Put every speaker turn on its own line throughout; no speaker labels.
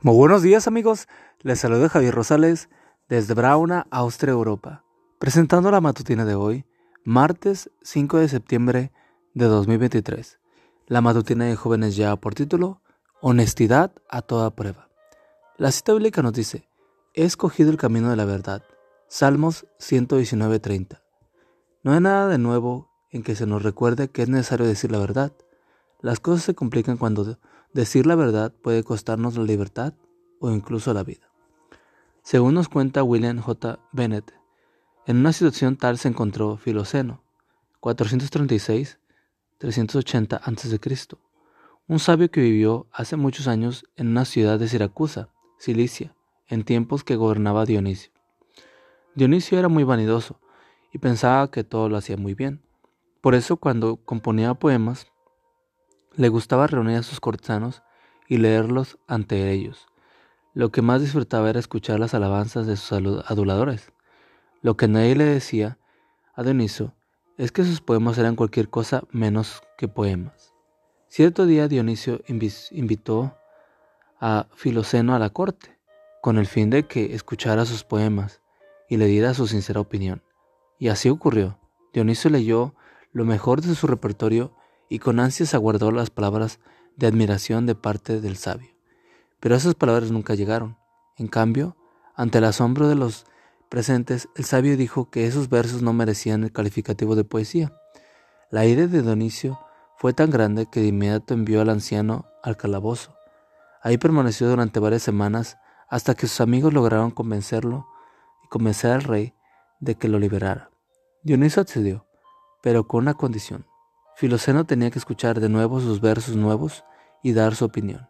Muy buenos días amigos, les saluda Javier Rosales desde Brauna, Austria, Europa, presentando la matutina de hoy, martes 5 de septiembre de 2023. La matutina de jóvenes ya por título, Honestidad a toda prueba. La cita bíblica nos dice, he escogido el camino de la verdad. Salmos 119.30. No hay nada de nuevo en que se nos recuerde que es necesario decir la verdad. Las cosas se complican cuando Decir la verdad puede costarnos la libertad o incluso la vida. Según nos cuenta William J. Bennett, en una situación tal se encontró Filoceno, 436-380 a.C., un sabio que vivió hace muchos años en una ciudad de Siracusa, Cilicia, en tiempos que gobernaba Dionisio. Dionisio era muy vanidoso y pensaba que todo lo hacía muy bien. Por eso cuando componía poemas le gustaba reunir a sus cortesanos y leerlos ante ellos. Lo que más disfrutaba era escuchar las alabanzas de sus aduladores. Lo que nadie le decía a Dioniso es que sus poemas eran cualquier cosa menos que poemas. Cierto día Dionisio invitó a Filoceno a la corte, con el fin de que escuchara sus poemas y le diera su sincera opinión. Y así ocurrió. Dionisio leyó lo mejor de su repertorio y con ansias aguardó las palabras de admiración de parte del sabio. Pero esas palabras nunca llegaron. En cambio, ante el asombro de los presentes, el sabio dijo que esos versos no merecían el calificativo de poesía. La ira de Donicio fue tan grande que de inmediato envió al anciano al calabozo. Ahí permaneció durante varias semanas hasta que sus amigos lograron convencerlo y convencer al rey de que lo liberara. Dionisio accedió, pero con una condición. Filoceno tenía que escuchar de nuevo sus versos nuevos y dar su opinión.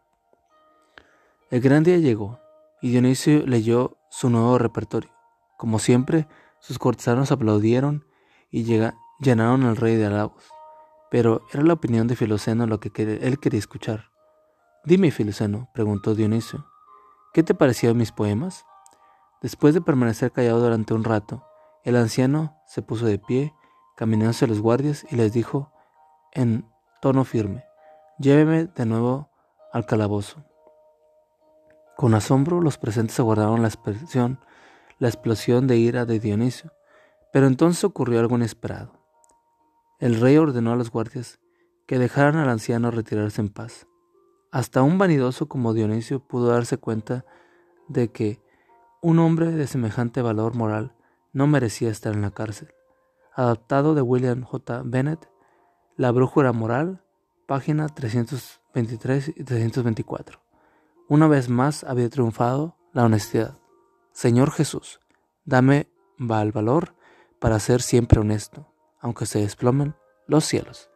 El gran día llegó y Dionisio leyó su nuevo repertorio. Como siempre, sus cortesanos aplaudieron y llenaron al rey de halagos. Pero era la opinión de Filoceno lo que él quería escuchar. Dime, Filoceno, preguntó Dionisio, ¿qué te parecieron mis poemas? Después de permanecer callado durante un rato, el anciano se puso de pie, caminó hacia los guardias y les dijo en tono firme, lléveme de nuevo al calabozo. Con asombro los presentes aguardaron la expresión, la explosión de ira de Dionisio, pero entonces ocurrió algo inesperado. El rey ordenó a los guardias que dejaran al anciano retirarse en paz. Hasta un vanidoso como Dionisio pudo darse cuenta de que un hombre de semejante valor moral no merecía estar en la cárcel. Adaptado de William J. Bennett, la brújula moral, página 323 y 324. Una vez más había triunfado la honestidad. Señor Jesús, dame el valor para ser siempre honesto, aunque se desplomen los cielos.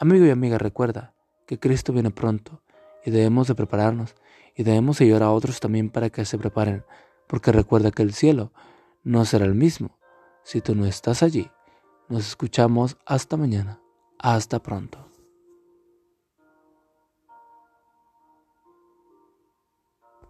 Amigo y amiga, recuerda que Cristo viene pronto y debemos de prepararnos y debemos ayudar a otros también para que se preparen, porque recuerda que el cielo no será el mismo si tú no estás allí. Nos escuchamos hasta mañana. Hasta pronto.